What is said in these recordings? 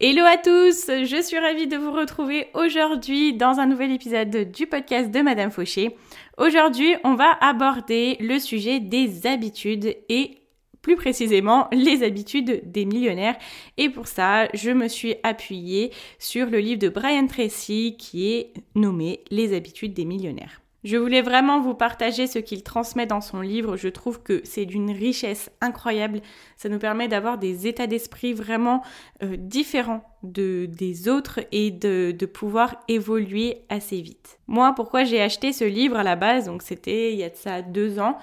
Hello à tous, je suis ravie de vous retrouver aujourd'hui dans un nouvel épisode du podcast de Madame Fauché. Aujourd'hui, on va aborder le sujet des habitudes et plus précisément les habitudes des millionnaires. Et pour ça, je me suis appuyée sur le livre de Brian Tracy qui est nommé Les habitudes des millionnaires. Je voulais vraiment vous partager ce qu'il transmet dans son livre. Je trouve que c'est d'une richesse incroyable. Ça nous permet d'avoir des états d'esprit vraiment euh, différents de, des autres et de, de, pouvoir évoluer assez vite. Moi, pourquoi j'ai acheté ce livre à la base, donc c'était il y a de ça deux ans,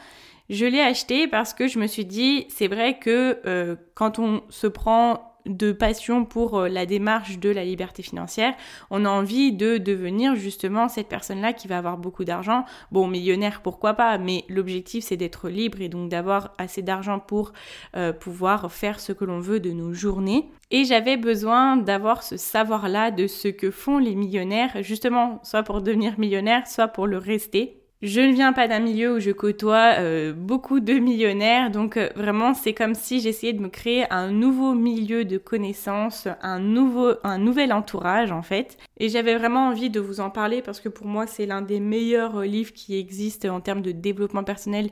je l'ai acheté parce que je me suis dit, c'est vrai que euh, quand on se prend de passion pour euh, la démarche de la liberté financière, on a envie de devenir justement cette personne-là qui va avoir beaucoup d'argent. Bon, millionnaire, pourquoi pas, mais l'objectif c'est d'être libre et donc d'avoir assez d'argent pour euh, pouvoir faire ce que l'on veut de nos journées. Et j'avais besoin d'avoir ce savoir-là de ce que font les millionnaires, justement, soit pour devenir millionnaire, soit pour le rester. Je ne viens pas d'un milieu où je côtoie euh, beaucoup de millionnaires, donc euh, vraiment c'est comme si j'essayais de me créer un nouveau milieu de connaissances, un nouveau, un nouvel entourage en fait. Et j'avais vraiment envie de vous en parler parce que pour moi c'est l'un des meilleurs euh, livres qui existent en termes de développement personnel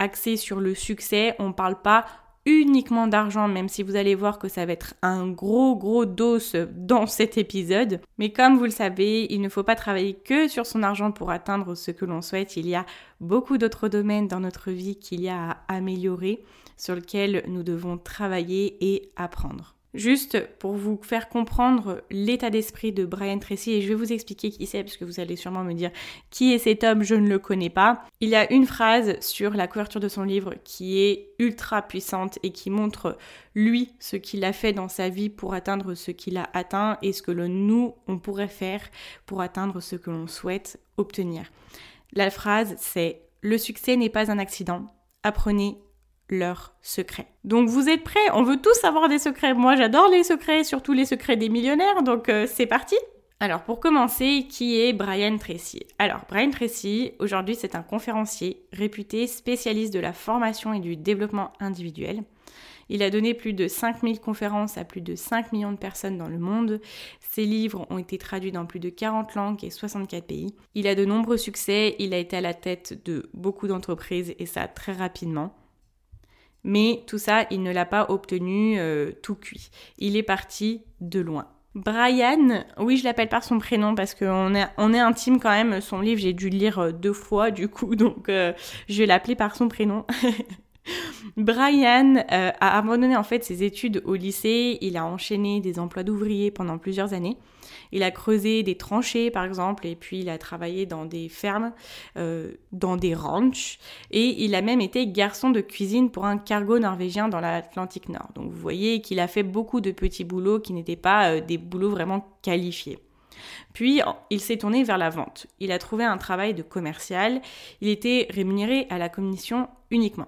axé sur le succès. On parle pas uniquement d'argent, même si vous allez voir que ça va être un gros gros dos dans cet épisode. Mais comme vous le savez, il ne faut pas travailler que sur son argent pour atteindre ce que l'on souhaite. Il y a beaucoup d'autres domaines dans notre vie qu'il y a à améliorer, sur lesquels nous devons travailler et apprendre. Juste pour vous faire comprendre l'état d'esprit de Brian Tracy, et je vais vous expliquer qui c'est, parce que vous allez sûrement me dire qui est cet homme, je ne le connais pas. Il y a une phrase sur la couverture de son livre qui est ultra puissante et qui montre lui ce qu'il a fait dans sa vie pour atteindre ce qu'il a atteint et ce que le nous on pourrait faire pour atteindre ce que l'on souhaite obtenir. La phrase c'est le succès n'est pas un accident. Apprenez leurs secrets. Donc vous êtes prêts? On veut tous avoir des secrets. Moi j'adore les secrets, surtout les secrets des millionnaires, donc euh, c'est parti alors pour commencer, qui est Brian Tracy? Alors Brian Tracy, aujourd'hui c'est un conférencier réputé spécialiste de la formation et du développement individuel. Il a donné plus de 5000 conférences à plus de 5 millions de personnes dans le monde. Ses livres ont été traduits dans plus de 40 langues et 64 pays. Il a de nombreux succès, il a été à la tête de beaucoup d'entreprises et ça très rapidement. Mais tout ça, il ne l'a pas obtenu euh, tout cuit. Il est parti de loin. Brian, oui, je l'appelle par son prénom parce qu'on est, on est intime quand même. Son livre, j'ai dû le lire euh, deux fois du coup, donc euh, je vais l'appeler par son prénom. Brian a abandonné en fait ses études au lycée. Il a enchaîné des emplois d'ouvrier pendant plusieurs années. Il a creusé des tranchées, par exemple, et puis il a travaillé dans des fermes, euh, dans des ranchs, et il a même été garçon de cuisine pour un cargo norvégien dans l'Atlantique Nord. Donc vous voyez qu'il a fait beaucoup de petits boulots qui n'étaient pas euh, des boulots vraiment qualifiés. Puis il s'est tourné vers la vente. Il a trouvé un travail de commercial. Il était rémunéré à la commission uniquement.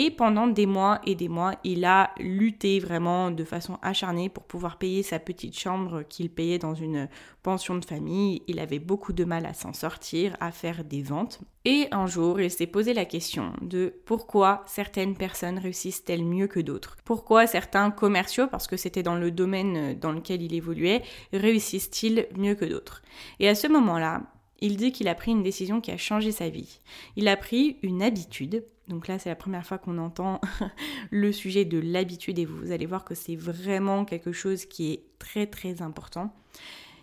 Et pendant des mois et des mois, il a lutté vraiment de façon acharnée pour pouvoir payer sa petite chambre qu'il payait dans une pension de famille. Il avait beaucoup de mal à s'en sortir, à faire des ventes. Et un jour, il s'est posé la question de pourquoi certaines personnes réussissent-elles mieux que d'autres? Pourquoi certains commerciaux, parce que c'était dans le domaine dans lequel il évoluait, réussissent-ils mieux que d'autres? Et à ce moment-là, il dit qu'il a pris une décision qui a changé sa vie. Il a pris une habitude donc là, c'est la première fois qu'on entend le sujet de l'habitude et vous allez voir que c'est vraiment quelque chose qui est très très important.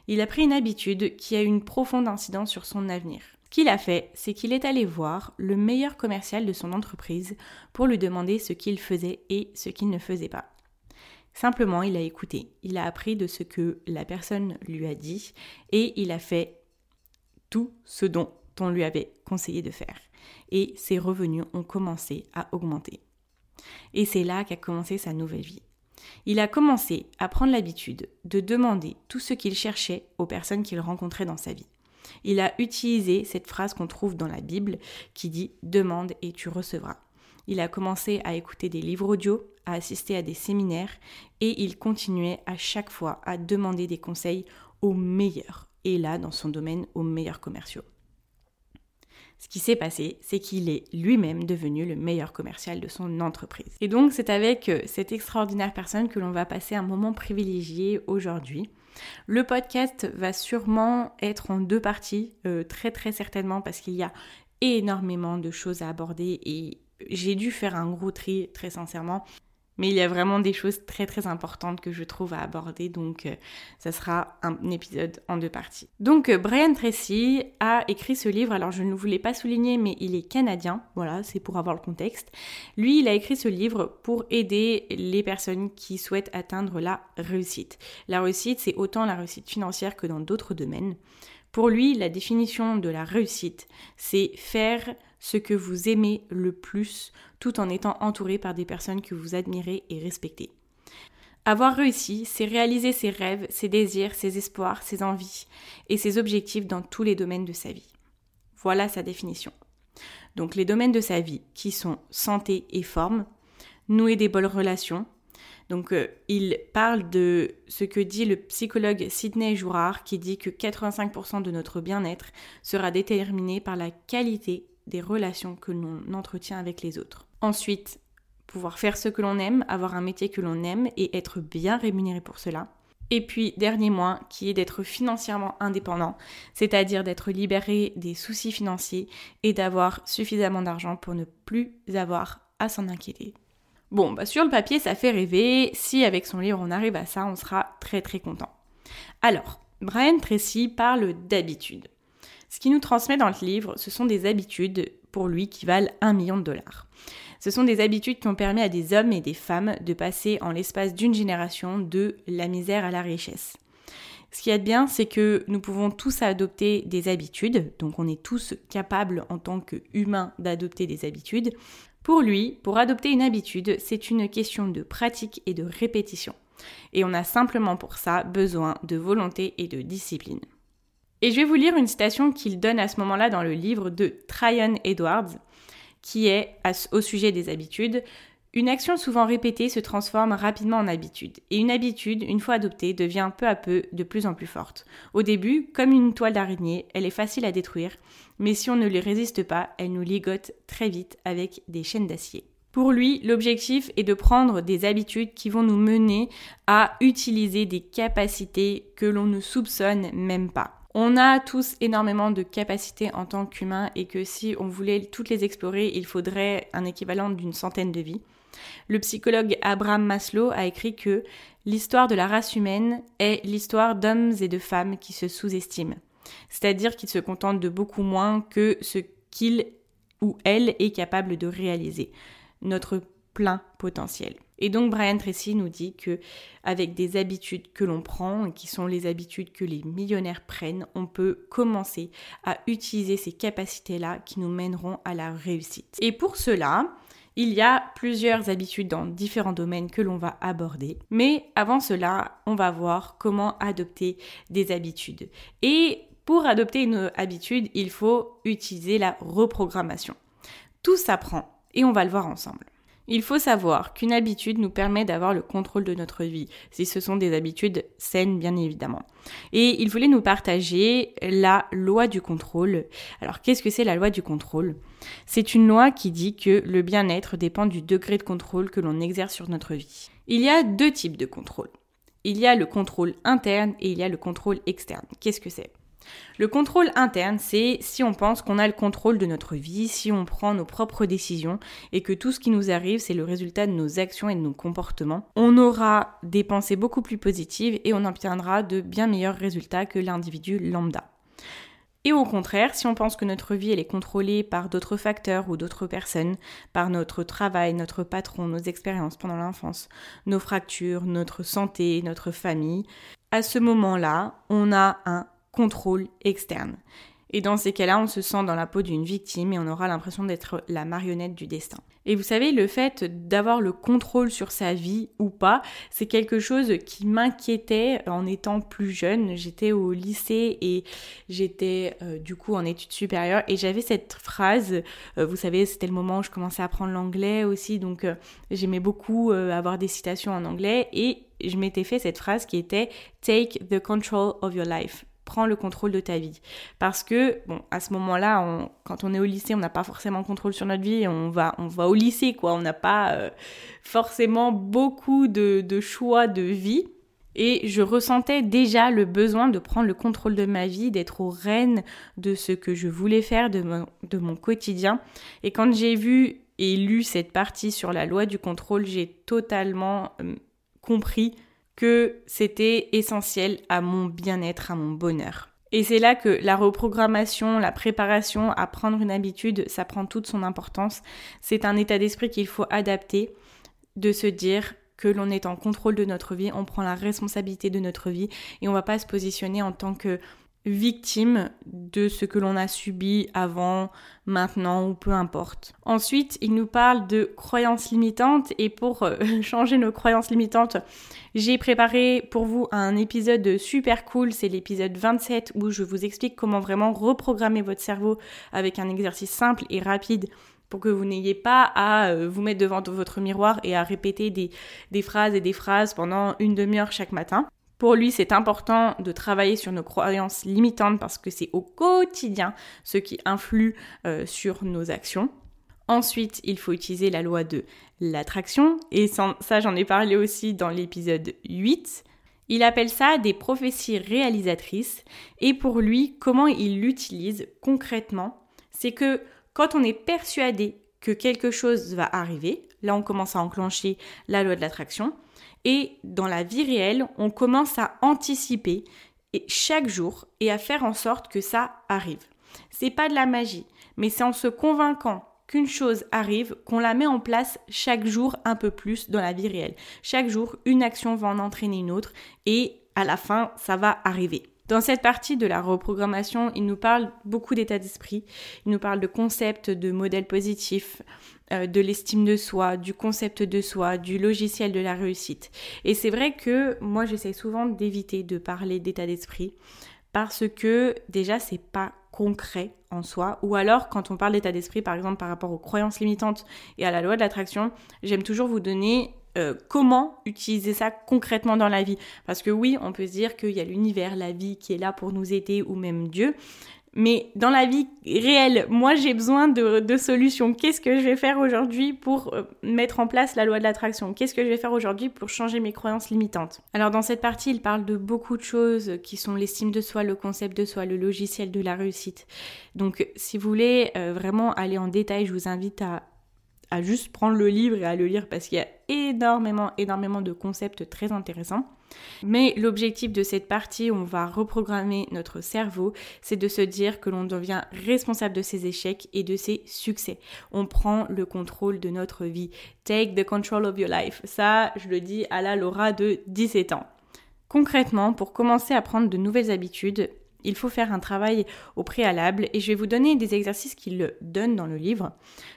Il a pris une habitude qui a une profonde incidence sur son avenir. Ce qu'il a fait, c'est qu'il est allé voir le meilleur commercial de son entreprise pour lui demander ce qu'il faisait et ce qu'il ne faisait pas. Simplement, il a écouté, il a appris de ce que la personne lui a dit et il a fait tout ce dont on lui avait conseillé de faire et ses revenus ont commencé à augmenter. Et c'est là qu'a commencé sa nouvelle vie. Il a commencé à prendre l'habitude de demander tout ce qu'il cherchait aux personnes qu'il rencontrait dans sa vie. Il a utilisé cette phrase qu'on trouve dans la Bible qui dit Demande et tu recevras. Il a commencé à écouter des livres audio, à assister à des séminaires et il continuait à chaque fois à demander des conseils aux meilleurs, et là dans son domaine aux meilleurs commerciaux. Ce qui s'est passé, c'est qu'il est lui-même devenu le meilleur commercial de son entreprise. Et donc c'est avec euh, cette extraordinaire personne que l'on va passer un moment privilégié aujourd'hui. Le podcast va sûrement être en deux parties, euh, très très certainement, parce qu'il y a énormément de choses à aborder et j'ai dû faire un gros tri très sincèrement. Mais il y a vraiment des choses très très importantes que je trouve à aborder, donc euh, ça sera un épisode en deux parties. Donc euh, Brian Tracy a écrit ce livre, alors je ne voulais pas souligner, mais il est canadien, voilà, c'est pour avoir le contexte. Lui, il a écrit ce livre pour aider les personnes qui souhaitent atteindre la réussite. La réussite, c'est autant la réussite financière que dans d'autres domaines. Pour lui, la définition de la réussite, c'est faire ce que vous aimez le plus tout en étant entouré par des personnes que vous admirez et respectez. Avoir réussi, c'est réaliser ses rêves, ses désirs, ses espoirs, ses envies et ses objectifs dans tous les domaines de sa vie. Voilà sa définition. Donc les domaines de sa vie qui sont santé et forme, nouer des bonnes relations. Donc euh, il parle de ce que dit le psychologue Sidney Jourard qui dit que 85% de notre bien-être sera déterminé par la qualité des relations que l'on entretient avec les autres. Ensuite, pouvoir faire ce que l'on aime, avoir un métier que l'on aime et être bien rémunéré pour cela. Et puis, dernier point, qui est d'être financièrement indépendant, c'est-à-dire d'être libéré des soucis financiers et d'avoir suffisamment d'argent pour ne plus avoir à s'en inquiéter. Bon, bah sur le papier, ça fait rêver. Si avec son livre on arrive à ça, on sera très très content. Alors, Brian Tracy parle d'habitude. Ce qu'il nous transmet dans le livre, ce sont des habitudes pour lui qui valent un million de dollars. Ce sont des habitudes qui ont permis à des hommes et des femmes de passer en l'espace d'une génération de la misère à la richesse. Ce qui est bien, c'est que nous pouvons tous adopter des habitudes, donc on est tous capables en tant qu'humains d'adopter des habitudes. Pour lui, pour adopter une habitude, c'est une question de pratique et de répétition. Et on a simplement pour ça besoin de volonté et de discipline. Et je vais vous lire une citation qu'il donne à ce moment-là dans le livre de Tryon Edwards, qui est au sujet des habitudes. Une action souvent répétée se transforme rapidement en habitude, et une habitude, une fois adoptée, devient peu à peu de plus en plus forte. Au début, comme une toile d'araignée, elle est facile à détruire, mais si on ne lui résiste pas, elle nous ligote très vite avec des chaînes d'acier. Pour lui, l'objectif est de prendre des habitudes qui vont nous mener à utiliser des capacités que l'on ne soupçonne même pas. On a tous énormément de capacités en tant qu'humains et que si on voulait toutes les explorer, il faudrait un équivalent d'une centaine de vies. Le psychologue Abraham Maslow a écrit que l'histoire de la race humaine est l'histoire d'hommes et de femmes qui se sous-estiment, c'est-à-dire qu'ils se contentent de beaucoup moins que ce qu'il ou elle est capable de réaliser, notre plein potentiel. Et donc Brian Tracy nous dit que avec des habitudes que l'on prend, qui sont les habitudes que les millionnaires prennent, on peut commencer à utiliser ces capacités-là qui nous mèneront à la réussite. Et pour cela, il y a plusieurs habitudes dans différents domaines que l'on va aborder. Mais avant cela, on va voir comment adopter des habitudes. Et pour adopter une habitude, il faut utiliser la reprogrammation. Tout s'apprend et on va le voir ensemble. Il faut savoir qu'une habitude nous permet d'avoir le contrôle de notre vie, si ce sont des habitudes saines bien évidemment. Et il voulait nous partager la loi du contrôle. Alors qu'est-ce que c'est la loi du contrôle? C'est une loi qui dit que le bien-être dépend du degré de contrôle que l'on exerce sur notre vie. Il y a deux types de contrôle. Il y a le contrôle interne et il y a le contrôle externe. Qu'est-ce que c'est? Le contrôle interne, c'est si on pense qu'on a le contrôle de notre vie, si on prend nos propres décisions et que tout ce qui nous arrive, c'est le résultat de nos actions et de nos comportements. On aura des pensées beaucoup plus positives et on obtiendra de bien meilleurs résultats que l'individu lambda. Et au contraire, si on pense que notre vie elle est contrôlée par d'autres facteurs ou d'autres personnes, par notre travail, notre patron, nos expériences pendant l'enfance, nos fractures, notre santé, notre famille, à ce moment-là, on a un contrôle externe. Et dans ces cas-là, on se sent dans la peau d'une victime et on aura l'impression d'être la marionnette du destin. Et vous savez, le fait d'avoir le contrôle sur sa vie ou pas, c'est quelque chose qui m'inquiétait en étant plus jeune. J'étais au lycée et j'étais euh, du coup en études supérieures et j'avais cette phrase, euh, vous savez, c'était le moment où je commençais à apprendre l'anglais aussi, donc euh, j'aimais beaucoup avoir des citations en anglais et je m'étais fait cette phrase qui était Take the control of your life prends le contrôle de ta vie. Parce que, bon, à ce moment-là, quand on est au lycée, on n'a pas forcément contrôle sur notre vie, on va, on va au lycée, quoi. On n'a pas euh, forcément beaucoup de, de, choix de vie. Et je ressentais déjà le besoin de prendre le contrôle de ma vie, d'être au rêne de ce que je voulais faire, de mon, de mon quotidien. Et quand j'ai vu et lu cette partie sur la loi du contrôle, j'ai totalement euh, compris que c'était essentiel à mon bien-être, à mon bonheur. Et c'est là que la reprogrammation, la préparation à prendre une habitude, ça prend toute son importance. C'est un état d'esprit qu'il faut adapter, de se dire que l'on est en contrôle de notre vie, on prend la responsabilité de notre vie et on va pas se positionner en tant que victime de ce que l'on a subi avant, maintenant ou peu importe. Ensuite, il nous parle de croyances limitantes et pour euh, changer nos croyances limitantes, j'ai préparé pour vous un épisode super cool, c'est l'épisode 27 où je vous explique comment vraiment reprogrammer votre cerveau avec un exercice simple et rapide pour que vous n'ayez pas à euh, vous mettre devant votre miroir et à répéter des, des phrases et des phrases pendant une demi-heure chaque matin. Pour lui, c'est important de travailler sur nos croyances limitantes parce que c'est au quotidien ce qui influe euh, sur nos actions. Ensuite, il faut utiliser la loi de l'attraction, et ça j'en ai parlé aussi dans l'épisode 8. Il appelle ça des prophéties réalisatrices, et pour lui, comment il l'utilise concrètement, c'est que quand on est persuadé que quelque chose va arriver, là on commence à enclencher la loi de l'attraction, et dans la vie réelle, on commence à anticiper chaque jour et à faire en sorte que ça arrive. C'est pas de la magie, mais c'est en se convainquant qu'une chose arrive qu'on la met en place chaque jour un peu plus dans la vie réelle. Chaque jour, une action va en entraîner une autre et à la fin, ça va arriver. Dans cette partie de la reprogrammation, il nous parle beaucoup d'état d'esprit, il nous parle de concepts, de modèles positifs, euh, de l'estime de soi, du concept de soi, du logiciel de la réussite. Et c'est vrai que moi j'essaie souvent d'éviter de parler d'état d'esprit parce que déjà c'est pas concret en soi ou alors quand on parle d'état d'esprit par exemple par rapport aux croyances limitantes et à la loi de l'attraction, j'aime toujours vous donner euh, comment utiliser ça concrètement dans la vie. Parce que oui, on peut se dire qu'il y a l'univers, la vie qui est là pour nous aider ou même Dieu. Mais dans la vie réelle, moi j'ai besoin de, solutions. Qu'est-ce que je vais faire aujourd'hui pour euh, mettre en place la loi de l'attraction? Qu'est-ce que je vais faire aujourd'hui pour changer mes croyances limitantes? Alors dans cette partie, il parle de beaucoup de choses qui sont l'estime de soi, le concept de soi, le logiciel de la réussite. Donc si vous voulez euh, vraiment aller en détail, je vous invite à à juste prendre le livre et à le lire parce qu'il y a énormément, énormément de concepts très intéressants. Mais l'objectif de cette partie où on va reprogrammer notre cerveau, c'est de se dire que l'on devient responsable de ses échecs et de ses succès. On prend le contrôle de notre vie. Take the control of your life. Ça, je le dis à la Laura de 17 ans. Concrètement, pour commencer à prendre de nouvelles habitudes, il faut faire un travail au préalable et je vais vous donner des exercices qu'il donne dans le livre.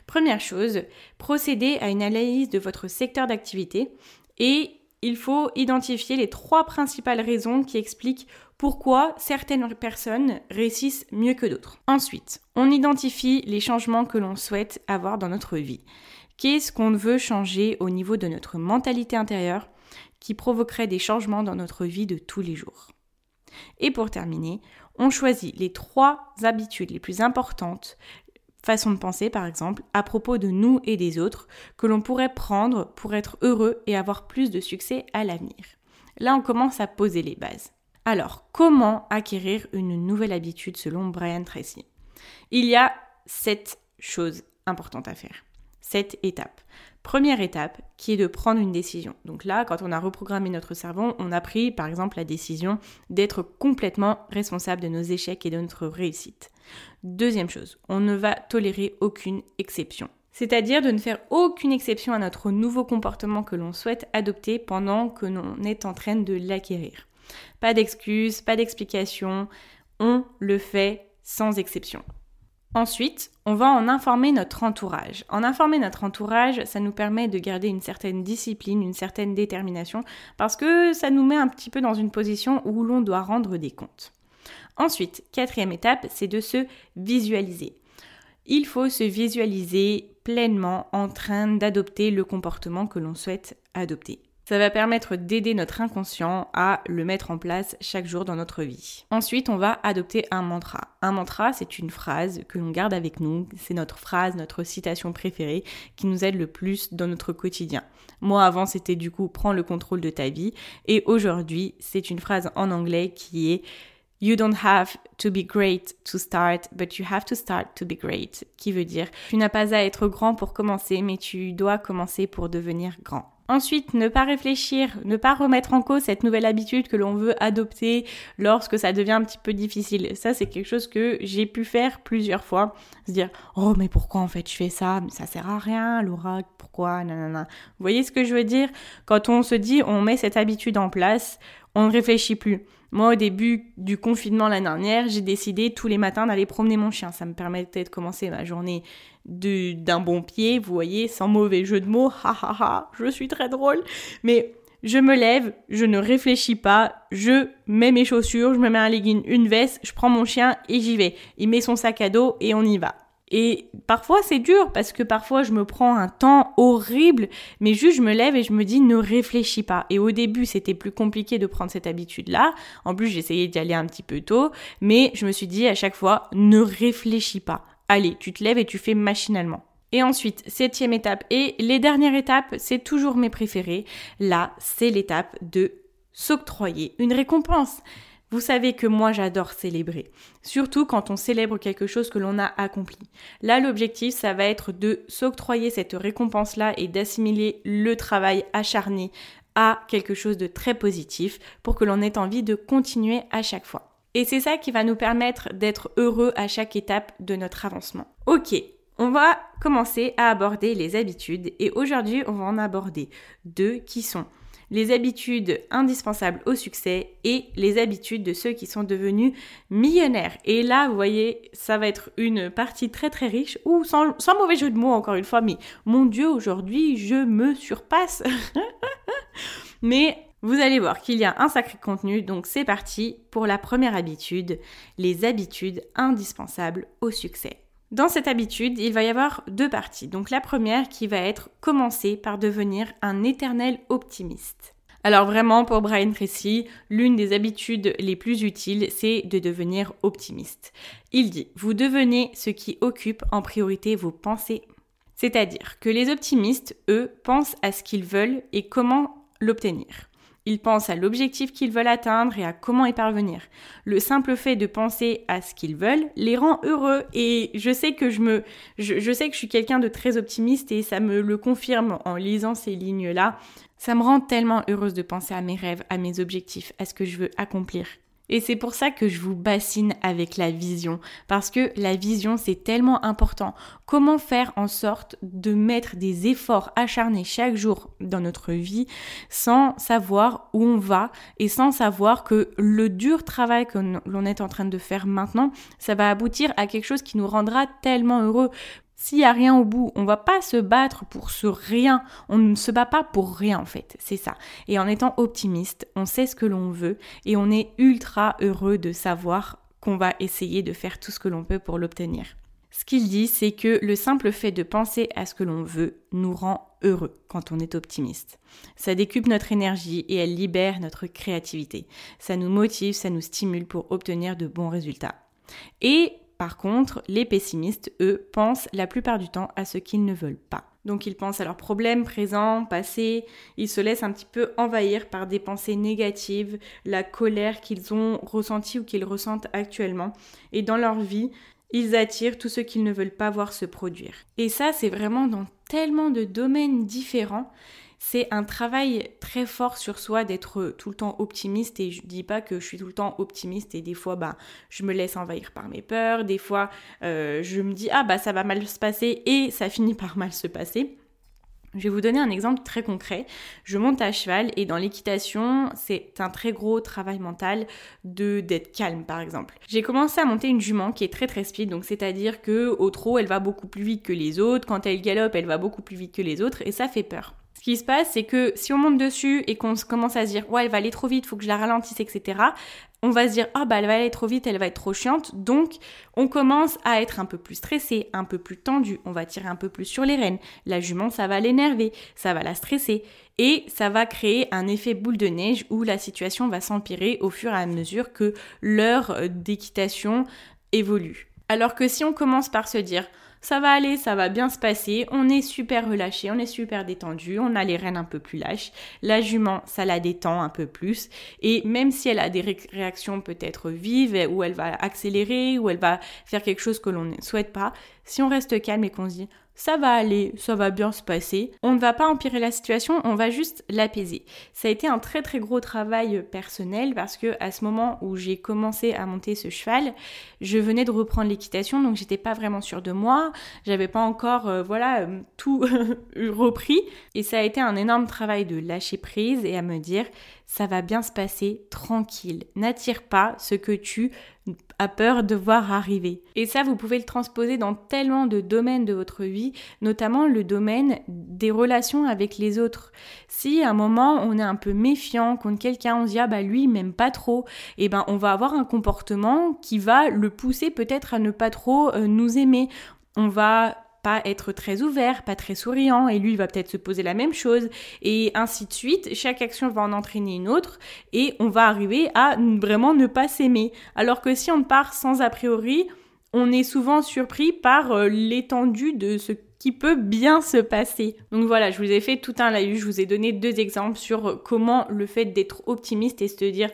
Première chose, procédez à une analyse de votre secteur d'activité et il faut identifier les trois principales raisons qui expliquent pourquoi certaines personnes réussissent mieux que d'autres. Ensuite, on identifie les changements que l'on souhaite avoir dans notre vie. Qu'est-ce qu'on veut changer au niveau de notre mentalité intérieure qui provoquerait des changements dans notre vie de tous les jours? Et pour terminer, on choisit les trois habitudes les plus importantes, façon de penser par exemple, à propos de nous et des autres, que l'on pourrait prendre pour être heureux et avoir plus de succès à l'avenir. Là, on commence à poser les bases. Alors, comment acquérir une nouvelle habitude selon Brian Tracy? Il y a sept choses importantes à faire, sept étapes. Première étape qui est de prendre une décision. Donc là, quand on a reprogrammé notre cerveau, on a pris par exemple la décision d'être complètement responsable de nos échecs et de notre réussite. Deuxième chose, on ne va tolérer aucune exception. C'est-à-dire de ne faire aucune exception à notre nouveau comportement que l'on souhaite adopter pendant que l'on est en train de l'acquérir. Pas d'excuses, pas d'explications, on le fait sans exception. Ensuite, on va en informer notre entourage. En informer notre entourage, ça nous permet de garder une certaine discipline, une certaine détermination, parce que ça nous met un petit peu dans une position où l'on doit rendre des comptes. Ensuite, quatrième étape, c'est de se visualiser. Il faut se visualiser pleinement en train d'adopter le comportement que l'on souhaite adopter. Ça va permettre d'aider notre inconscient à le mettre en place chaque jour dans notre vie. Ensuite, on va adopter un mantra. Un mantra, c'est une phrase que l'on garde avec nous. C'est notre phrase, notre citation préférée qui nous aide le plus dans notre quotidien. Moi, avant, c'était du coup prends le contrôle de ta vie. Et aujourd'hui, c'est une phrase en anglais qui est You don't have to be great to start, but you have to start to be great, qui veut dire tu n'as pas à être grand pour commencer, mais tu dois commencer pour devenir grand. Ensuite, ne pas réfléchir, ne pas remettre en cause cette nouvelle habitude que l'on veut adopter lorsque ça devient un petit peu difficile. Ça, c'est quelque chose que j'ai pu faire plusieurs fois. Se dire, oh, mais pourquoi en fait je fais ça? Ça sert à rien, Laura, pourquoi? Nanana. Vous voyez ce que je veux dire? Quand on se dit, on met cette habitude en place, on ne réfléchit plus. Moi, au début du confinement l'année dernière, j'ai décidé tous les matins d'aller promener mon chien. Ça me permettait de commencer ma journée d'un bon pied, vous voyez, sans mauvais jeu de mots, ha ha ha, je suis très drôle, mais je me lève, je ne réfléchis pas, je mets mes chaussures, je me mets un legging, une veste, je prends mon chien et j'y vais. Il met son sac à dos et on y va. Et parfois c'est dur parce que parfois je me prends un temps horrible, mais juste je me lève et je me dis ne réfléchis pas. Et au début c'était plus compliqué de prendre cette habitude-là. En plus j'essayais d'y aller un petit peu tôt, mais je me suis dit à chaque fois ne réfléchis pas. Allez, tu te lèves et tu fais machinalement. Et ensuite, septième étape et les dernières étapes, c'est toujours mes préférées. Là, c'est l'étape de s'octroyer une récompense. Vous savez que moi j'adore célébrer, surtout quand on célèbre quelque chose que l'on a accompli. Là l'objectif ça va être de s'octroyer cette récompense-là et d'assimiler le travail acharné à quelque chose de très positif pour que l'on ait envie de continuer à chaque fois. Et c'est ça qui va nous permettre d'être heureux à chaque étape de notre avancement. Ok, on va commencer à aborder les habitudes et aujourd'hui on va en aborder deux qui sont les habitudes indispensables au succès et les habitudes de ceux qui sont devenus millionnaires. Et là, vous voyez, ça va être une partie très très riche, ou sans, sans mauvais jeu de mots encore une fois, mais mon Dieu, aujourd'hui, je me surpasse. mais vous allez voir qu'il y a un sacré contenu, donc c'est parti pour la première habitude, les habitudes indispensables au succès. Dans cette habitude, il va y avoir deux parties. Donc la première qui va être commencer par devenir un éternel optimiste. Alors vraiment, pour Brian Tracy, l'une des habitudes les plus utiles, c'est de devenir optimiste. Il dit, vous devenez ce qui occupe en priorité vos pensées. C'est-à-dire que les optimistes, eux, pensent à ce qu'ils veulent et comment l'obtenir. Ils pensent à l'objectif qu'ils veulent atteindre et à comment y parvenir. Le simple fait de penser à ce qu'ils veulent les rend heureux et je sais que je me, je, sais que je suis quelqu'un de très optimiste et ça me le confirme en lisant ces lignes-là. Ça me rend tellement heureuse de penser à mes rêves, à mes objectifs, à ce que je veux accomplir. Et c'est pour ça que je vous bassine avec la vision, parce que la vision c'est tellement important. Comment faire en sorte de mettre des efforts acharnés chaque jour dans notre vie sans savoir où on va et sans savoir que le dur travail que l'on est en train de faire maintenant, ça va aboutir à quelque chose qui nous rendra tellement heureux. S'il n'y a rien au bout, on va pas se battre pour ce rien. On ne se bat pas pour rien en fait, c'est ça. Et en étant optimiste, on sait ce que l'on veut et on est ultra heureux de savoir qu'on va essayer de faire tout ce que l'on peut pour l'obtenir. Ce qu'il dit, c'est que le simple fait de penser à ce que l'on veut nous rend heureux quand on est optimiste. Ça décupe notre énergie et elle libère notre créativité. Ça nous motive, ça nous stimule pour obtenir de bons résultats. Et par contre, les pessimistes, eux, pensent la plupart du temps à ce qu'ils ne veulent pas. Donc ils pensent à leurs problèmes présents, passés, ils se laissent un petit peu envahir par des pensées négatives, la colère qu'ils ont ressentie ou qu'ils ressentent actuellement. Et dans leur vie, ils attirent tout ce qu'ils ne veulent pas voir se produire. Et ça, c'est vraiment dans tellement de domaines différents c'est un travail très fort sur soi d'être tout le temps optimiste et je dis pas que je suis tout le temps optimiste et des fois bah je me laisse envahir par mes peurs, des fois euh, je me dis ah bah ça va mal se passer et ça finit par mal se passer. Je vais vous donner un exemple très concret. Je monte à cheval et dans l'équitation, c'est un très gros travail mental de d'être calme par exemple. J'ai commencé à monter une jument qui est très très speed, donc c'est-à-dire que au trot, elle va beaucoup plus vite que les autres, quand elle galope, elle va beaucoup plus vite que les autres et ça fait peur. Ce qui se passe, c'est que si on monte dessus et qu'on commence à se dire ouais elle va aller trop vite, faut que je la ralentisse, etc. On va se dire ah bah elle va aller trop vite, elle va être trop chiante. Donc on commence à être un peu plus stressé, un peu plus tendu. On va tirer un peu plus sur les rênes. La jument ça va l'énerver, ça va la stresser et ça va créer un effet boule de neige où la situation va s'empirer au fur et à mesure que l'heure d'équitation évolue. Alors que si on commence par se dire ça va aller, ça va bien se passer, on est super relâché, on est super détendu, on a les rênes un peu plus lâches, la jument, ça la détend un peu plus, et même si elle a des réactions peut-être vives, où elle va accélérer, ou elle va faire quelque chose que l'on ne souhaite pas, si on reste calme et qu'on se dit ça va aller, ça va bien se passer. On ne va pas empirer la situation, on va juste l'apaiser. Ça a été un très très gros travail personnel parce que à ce moment où j'ai commencé à monter ce cheval, je venais de reprendre l'équitation donc j'étais pas vraiment sûre de moi, j'avais pas encore euh, voilà euh, tout repris et ça a été un énorme travail de lâcher prise et à me dire ça va bien se passer tranquille. N'attire pas ce que tu as peur de voir arriver. Et ça, vous pouvez le transposer dans tellement de domaines de votre vie, notamment le domaine des relations avec les autres. Si à un moment on est un peu méfiant contre quelqu'un, on se dit ah bah lui il m'aime pas trop, et eh ben on va avoir un comportement qui va le pousser peut-être à ne pas trop euh, nous aimer. On va pas être très ouvert, pas très souriant, et lui il va peut-être se poser la même chose, et ainsi de suite. Chaque action va en entraîner une autre, et on va arriver à vraiment ne pas s'aimer. Alors que si on part sans a priori, on est souvent surpris par euh, l'étendue de ce qui peut bien se passer. Donc voilà, je vous ai fait tout un live, je vous ai donné deux exemples sur comment le fait d'être optimiste et se dire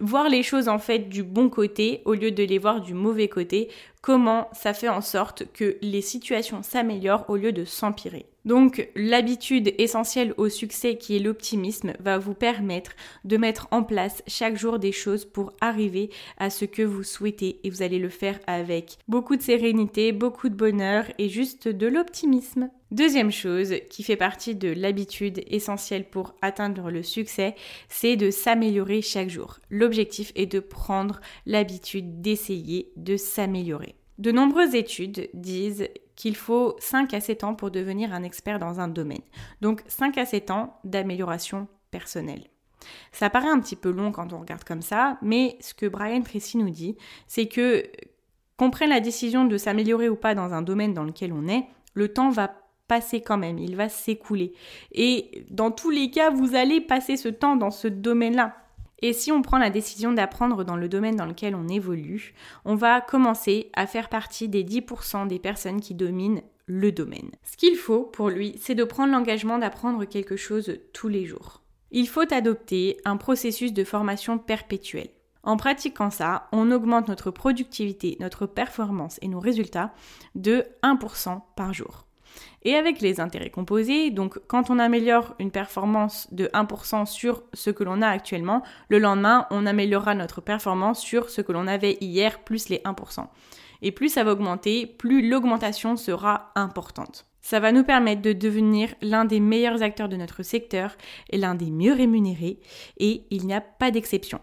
voir les choses en fait du bon côté au lieu de les voir du mauvais côté, comment ça fait en sorte que les situations s'améliorent au lieu de s'empirer. Donc l'habitude essentielle au succès qui est l'optimisme va vous permettre de mettre en place chaque jour des choses pour arriver à ce que vous souhaitez et vous allez le faire avec beaucoup de sérénité, beaucoup de bonheur et juste de l'optimisme. Deuxième chose qui fait partie de l'habitude essentielle pour atteindre le succès, c'est de s'améliorer chaque jour. L'objectif est de prendre l'habitude d'essayer de s'améliorer. De nombreuses études disent qu'il faut 5 à 7 ans pour devenir un expert dans un domaine. Donc 5 à 7 ans d'amélioration personnelle. Ça paraît un petit peu long quand on regarde comme ça, mais ce que Brian Tracy nous dit, c'est que qu'on prenne la décision de s'améliorer ou pas dans un domaine dans lequel on est, le temps va passer quand même, il va s'écouler. Et dans tous les cas, vous allez passer ce temps dans ce domaine-là. Et si on prend la décision d'apprendre dans le domaine dans lequel on évolue, on va commencer à faire partie des 10% des personnes qui dominent le domaine. Ce qu'il faut pour lui, c'est de prendre l'engagement d'apprendre quelque chose tous les jours. Il faut adopter un processus de formation perpétuelle. En pratiquant ça, on augmente notre productivité, notre performance et nos résultats de 1% par jour. Et avec les intérêts composés, donc quand on améliore une performance de 1% sur ce que l'on a actuellement, le lendemain, on améliorera notre performance sur ce que l'on avait hier plus les 1%. Et plus ça va augmenter, plus l'augmentation sera importante. Ça va nous permettre de devenir l'un des meilleurs acteurs de notre secteur et l'un des mieux rémunérés. Et il n'y a pas d'exception.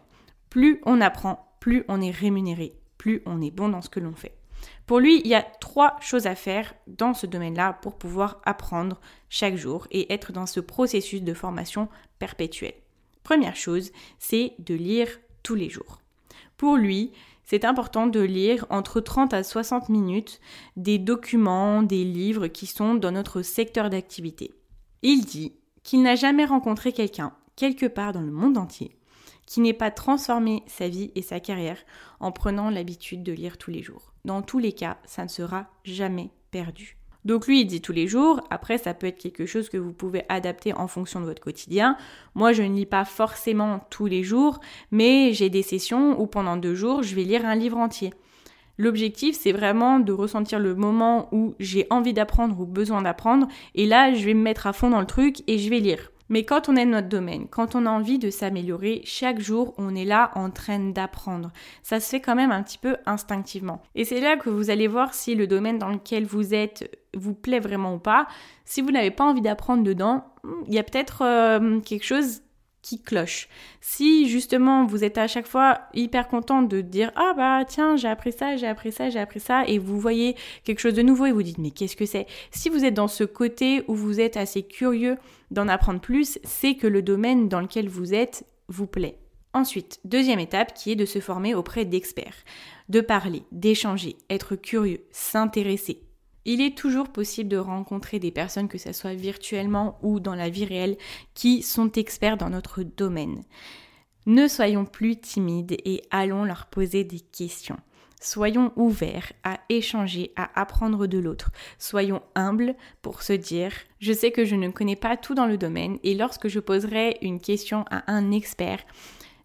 Plus on apprend, plus on est rémunéré, plus on est bon dans ce que l'on fait. Pour lui, il y a trois choses à faire dans ce domaine-là pour pouvoir apprendre chaque jour et être dans ce processus de formation perpétuelle. Première chose, c'est de lire tous les jours. Pour lui, c'est important de lire entre 30 à 60 minutes des documents, des livres qui sont dans notre secteur d'activité. Il dit qu'il n'a jamais rencontré quelqu'un, quelque part dans le monde entier, qui n'ait pas transformé sa vie et sa carrière en prenant l'habitude de lire tous les jours. Dans tous les cas, ça ne sera jamais perdu. Donc lui, il dit tous les jours. Après, ça peut être quelque chose que vous pouvez adapter en fonction de votre quotidien. Moi, je ne lis pas forcément tous les jours, mais j'ai des sessions où pendant deux jours, je vais lire un livre entier. L'objectif, c'est vraiment de ressentir le moment où j'ai envie d'apprendre ou besoin d'apprendre. Et là, je vais me mettre à fond dans le truc et je vais lire. Mais quand on aime notre domaine, quand on a envie de s'améliorer, chaque jour, on est là en train d'apprendre. Ça se fait quand même un petit peu instinctivement. Et c'est là que vous allez voir si le domaine dans lequel vous êtes vous plaît vraiment ou pas. Si vous n'avez pas envie d'apprendre dedans, il y a peut-être euh, quelque chose qui cloche. Si justement vous êtes à chaque fois hyper content de dire ah bah tiens j'ai appris ça, j'ai appris ça, j'ai appris ça et vous voyez quelque chose de nouveau et vous dites mais qu'est-ce que c'est? Si vous êtes dans ce côté où vous êtes assez curieux d'en apprendre plus, c'est que le domaine dans lequel vous êtes vous plaît. Ensuite, deuxième étape qui est de se former auprès d'experts, de parler, d'échanger, être curieux, s'intéresser, il est toujours possible de rencontrer des personnes, que ce soit virtuellement ou dans la vie réelle, qui sont experts dans notre domaine. Ne soyons plus timides et allons leur poser des questions. Soyons ouverts à échanger, à apprendre de l'autre. Soyons humbles pour se dire, je sais que je ne connais pas tout dans le domaine et lorsque je poserai une question à un expert,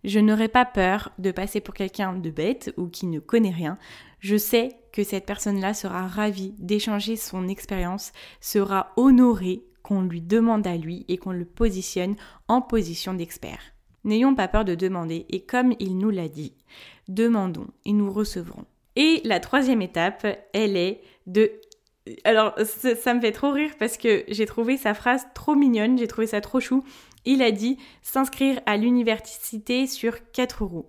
je n'aurai pas peur de passer pour quelqu'un de bête ou qui ne connaît rien. Je sais que cette personne-là sera ravie d'échanger son expérience, sera honorée qu'on lui demande à lui et qu'on le positionne en position d'expert. N'ayons pas peur de demander et comme il nous l'a dit, demandons et nous recevrons. Et la troisième étape, elle est de... Alors ça, me fait trop rire parce que j'ai trouvé sa phrase trop mignonne, j'ai trouvé ça trop chou. Il a dit s'inscrire à l'université sur quatre roues.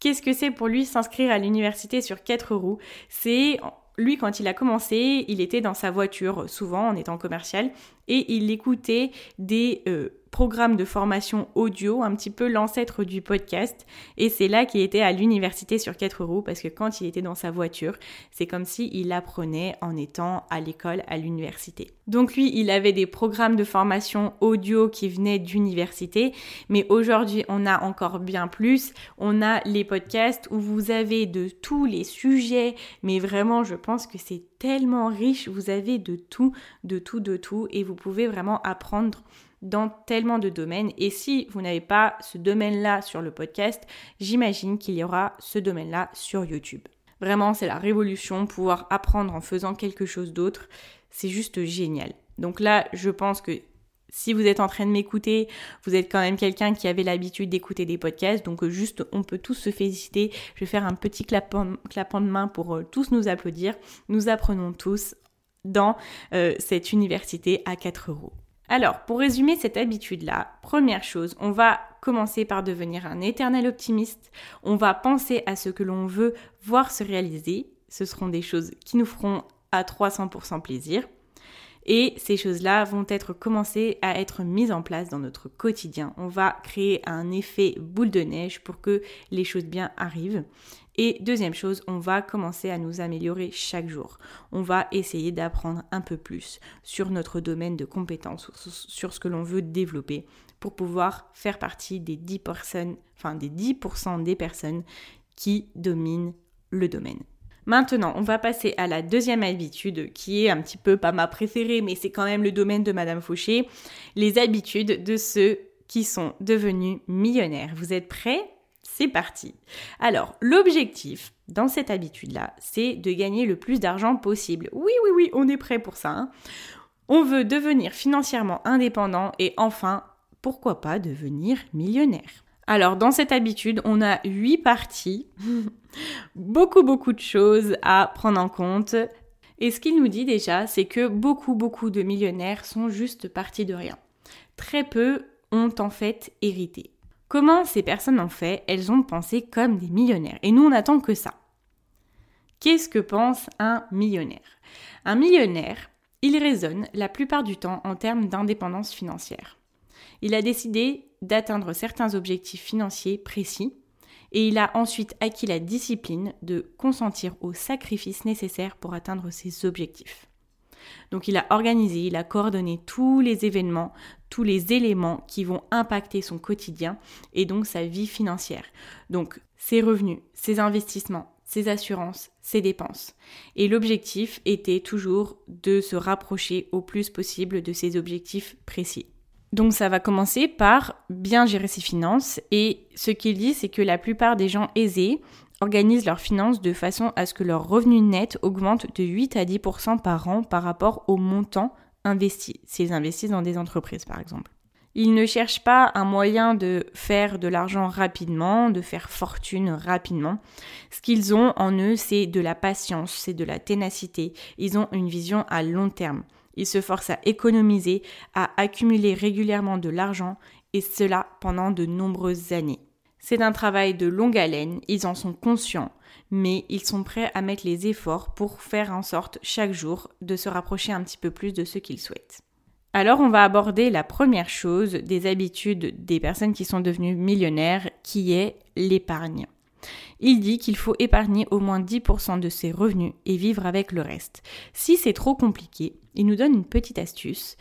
Qu'est-ce que c'est pour lui s'inscrire à l'université sur quatre roues? C'est lui, quand il a commencé, il était dans sa voiture, souvent en étant commercial, et il écoutait des euh, de formation audio, un petit peu l'ancêtre du podcast. Et c'est là qu'il était à l'université sur quatre roues parce que quand il était dans sa voiture, c'est comme si il apprenait en étant à l'école, à l'université. Donc lui, il avait des programmes de formation audio qui venaient d'université, mais aujourd'hui, on a encore bien plus. On a les podcasts où vous avez de tous les sujets, mais vraiment, je pense que c'est tellement riche. Vous avez de tout, de tout, de tout, et vous pouvez vraiment apprendre dans tellement de domaines. Et si vous n'avez pas ce domaine-là sur le podcast, j'imagine qu'il y aura ce domaine-là sur YouTube. Vraiment, c'est la révolution, pouvoir apprendre en faisant quelque chose d'autre. C'est juste génial. Donc là, je pense que si vous êtes en train de m'écouter, vous êtes quand même quelqu'un qui avait l'habitude d'écouter des podcasts. Donc juste, on peut tous se féliciter. Je vais faire un petit clapant, de main pour euh, tous nous applaudir. Nous apprenons tous dans euh, cette université à 4 euros. Alors, pour résumer cette habitude-là, première chose, on va commencer par devenir un éternel optimiste. On va penser à ce que l'on veut voir se réaliser. Ce seront des choses qui nous feront à 300% plaisir. Et ces choses-là vont être commencées à être mises en place dans notre quotidien. On va créer un effet boule de neige pour que les choses bien arrivent. Et deuxième chose, on va commencer à nous améliorer chaque jour. On va essayer d'apprendre un peu plus sur notre domaine de compétences, sur ce que l'on veut développer pour pouvoir faire partie des 10 personnes, enfin des 10% des personnes qui dominent le domaine. Maintenant, on va passer à la deuxième habitude qui est un petit peu pas ma préférée, mais c'est quand même le domaine de Madame Fauché, les habitudes de ceux qui sont devenus millionnaires. Vous êtes prêts? C'est parti. Alors, l'objectif dans cette habitude-là, c'est de gagner le plus d'argent possible. Oui, oui, oui, on est prêt pour ça. Hein. on veut devenir financièrement indépendant et enfin, pourquoi pas devenir millionnaire. Alors, dans cette habitude, on a huit parties, beaucoup, beaucoup de choses à prendre en compte. Et ce qu'il nous dit déjà, c'est que beaucoup, beaucoup de millionnaires sont juste partis de rien. Très peu ont en fait hérité. Comment ces personnes ont fait Elles ont pensé comme des millionnaires? Et nous, on n'attend que ça. Qu'est-ce que pense un millionnaire? Un millionnaire, il raisonne la plupart du temps en termes d'indépendance financière. Il a décidé d'atteindre certains objectifs financiers précis et il a ensuite acquis la discipline de consentir aux sacrifices nécessaires pour atteindre ses objectifs. Donc il a organisé, il a coordonné tous les événements, tous les éléments qui vont impacter son quotidien et donc sa vie financière. Donc ses revenus, ses investissements, ses assurances, ses dépenses. Et l'objectif était toujours de se rapprocher au plus possible de ses objectifs précis. Donc ça va commencer par bien gérer ses finances et ce qu'il dit c'est que la plupart des gens aisés organisent leurs finances de façon à ce que leur revenu net augmente de 8 à 10% par an par rapport au montant investi, s'ils investissent dans des entreprises par exemple. Ils ne cherchent pas un moyen de faire de l'argent rapidement, de faire fortune rapidement. Ce qu'ils ont en eux, c'est de la patience, c'est de la ténacité. Ils ont une vision à long terme. Ils se forcent à économiser, à accumuler régulièrement de l'argent, et cela pendant de nombreuses années. C'est un travail de longue haleine, ils en sont conscients, mais ils sont prêts à mettre les efforts pour faire en sorte chaque jour de se rapprocher un petit peu plus de ce qu'ils souhaitent. Alors on va aborder la première chose des habitudes des personnes qui sont devenues millionnaires, qui est l'épargne. Il dit qu'il faut épargner au moins 10% de ses revenus et vivre avec le reste. Si c'est trop compliqué, il nous donne une petite astuce.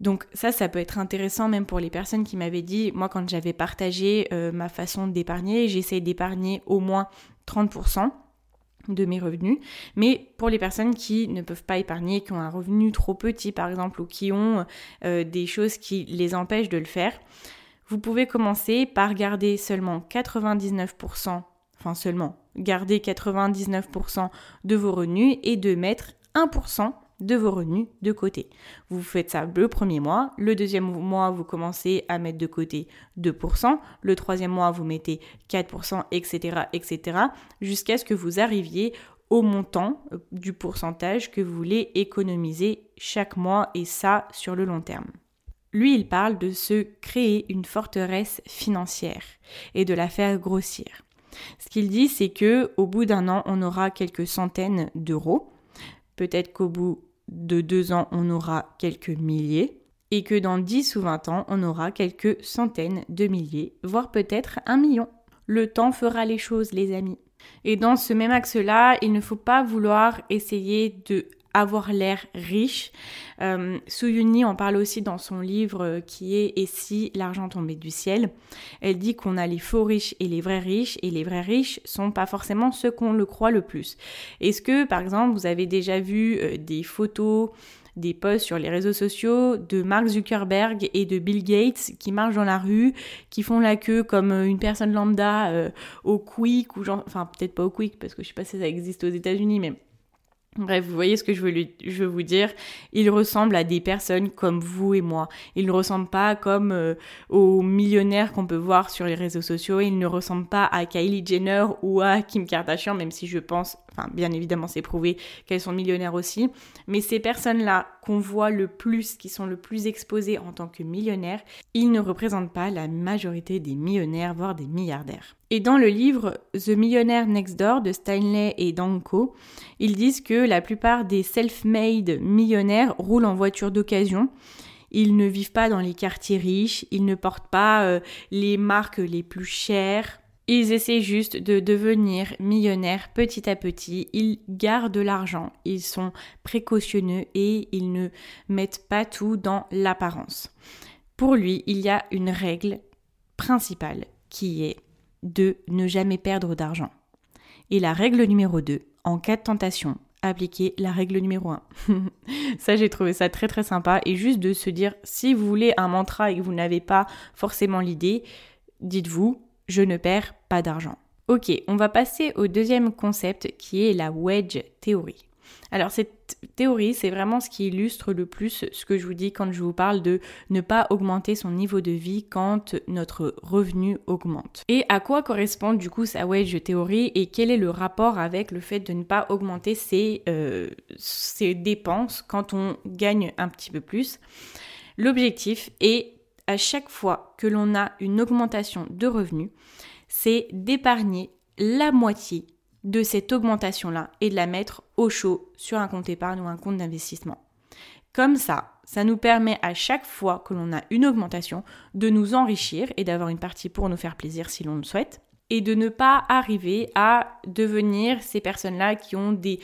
Donc ça, ça peut être intéressant même pour les personnes qui m'avaient dit, moi quand j'avais partagé euh, ma façon d'épargner, j'essaie d'épargner au moins 30% de mes revenus. Mais pour les personnes qui ne peuvent pas épargner, qui ont un revenu trop petit par exemple, ou qui ont euh, des choses qui les empêchent de le faire, vous pouvez commencer par garder seulement 99%, enfin seulement, garder 99% de vos revenus et de mettre 1% de vos revenus de côté. Vous faites ça le premier mois, le deuxième mois, vous commencez à mettre de côté 2%, le troisième mois, vous mettez 4%, etc., etc., jusqu'à ce que vous arriviez au montant euh, du pourcentage que vous voulez économiser chaque mois et ça sur le long terme. Lui, il parle de se créer une forteresse financière et de la faire grossir. Ce qu'il dit, c'est que au bout d'un an, on aura quelques centaines d'euros. Peut-être qu'au bout de deux ans, on aura quelques milliers, et que dans 10 ou 20 ans, on aura quelques centaines de milliers, voire peut-être un million. Le temps fera les choses, les amis. Et dans ce même axe-là, il ne faut pas vouloir essayer de avoir l'air riche. Euh, en parle aussi dans son livre euh, qui est Et si l'argent tombait du ciel? Elle dit qu'on a les faux riches et les vrais riches, et les vrais riches sont pas forcément ceux qu'on le croit le plus. Est-ce que, par exemple, vous avez déjà vu euh, des photos des posts sur les réseaux sociaux de Mark Zuckerberg et de Bill Gates qui marchent dans la rue, qui font la queue comme euh, une personne lambda au Quick ou enfin peut-être pas au Quick parce que je sais pas si ça existe aux États-Unis, mais Bref, vous voyez ce que je veux, vous dire. Il ressemble à des personnes comme vous et moi. Il ne ressemble pas comme euh, aux millionnaires qu'on peut voir sur les réseaux sociaux. Il ne ressemble pas à Kylie Jenner ou à Kim Kardashian, même si je pense, enfin bien évidemment c'est prouvé qu'elles sont millionnaires aussi. Mais ces personnes-là qu'on voit le plus, qui sont le plus exposées en tant que millionnaires, ils ne représentent pas la majorité des millionnaires, voire des milliardaires. Et dans le livre The Millionaire Next Door de Stanley et Danko, ils disent que la plupart des self-made millionnaires roulent en voiture d'occasion. Ils ne vivent pas dans les quartiers riches, ils ne portent pas euh, les marques les plus chères. Ils essaient juste de devenir millionnaires petit à petit. Ils gardent l'argent, ils sont précautionneux et ils ne mettent pas tout dans l'apparence. Pour lui, il y a une règle principale qui est de ne jamais perdre d'argent. Et la règle numéro 2, en cas de tentation, appliquer la règle numéro 1. ça, j'ai trouvé ça très très sympa. Et juste de se dire, si vous voulez un mantra et que vous n'avez pas forcément l'idée, dites-vous, je ne perds pas d'argent. Ok, on va passer au deuxième concept qui est la wedge théorie. Alors cette théorie, c'est vraiment ce qui illustre le plus ce que je vous dis quand je vous parle de ne pas augmenter son niveau de vie quand notre revenu augmente. Et à quoi correspond du coup sa wedge théorie et quel est le rapport avec le fait de ne pas augmenter ses, euh, ses dépenses quand on gagne un petit peu plus? L'objectif est à chaque fois que l'on a une augmentation de revenus, c'est d'épargner la moitié de cette augmentation-là et de la mettre au chaud sur un compte épargne ou un compte d'investissement. Comme ça, ça nous permet à chaque fois que l'on a une augmentation de nous enrichir et d'avoir une partie pour nous faire plaisir si l'on le souhaite et de ne pas arriver à devenir ces personnes-là qui ont des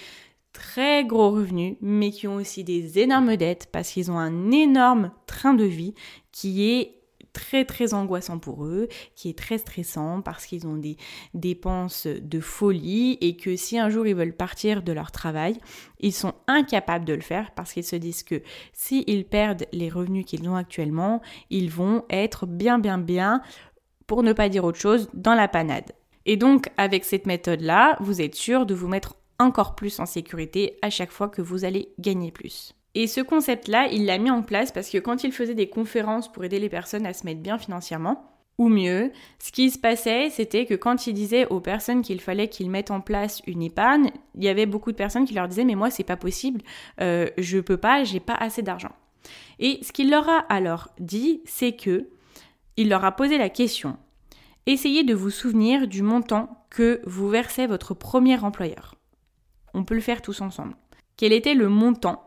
très gros revenus mais qui ont aussi des énormes dettes parce qu'ils ont un énorme train de vie qui est très très angoissant pour eux, qui est très stressant parce qu'ils ont des dépenses de folie et que si un jour ils veulent partir de leur travail, ils sont incapables de le faire parce qu'ils se disent que s'ils perdent les revenus qu'ils ont actuellement, ils vont être bien bien bien, pour ne pas dire autre chose, dans la panade. Et donc avec cette méthode-là, vous êtes sûr de vous mettre encore plus en sécurité à chaque fois que vous allez gagner plus. Et ce concept-là, il l'a mis en place parce que quand il faisait des conférences pour aider les personnes à se mettre bien financièrement, ou mieux, ce qui se passait, c'était que quand il disait aux personnes qu'il fallait qu'ils mettent en place une épargne, il y avait beaucoup de personnes qui leur disaient mais moi c'est pas possible, euh, je peux pas, j'ai pas assez d'argent. Et ce qu'il leur a alors dit, c'est que il leur a posé la question essayez de vous souvenir du montant que vous versait votre premier employeur. On peut le faire tous ensemble. Quel était le montant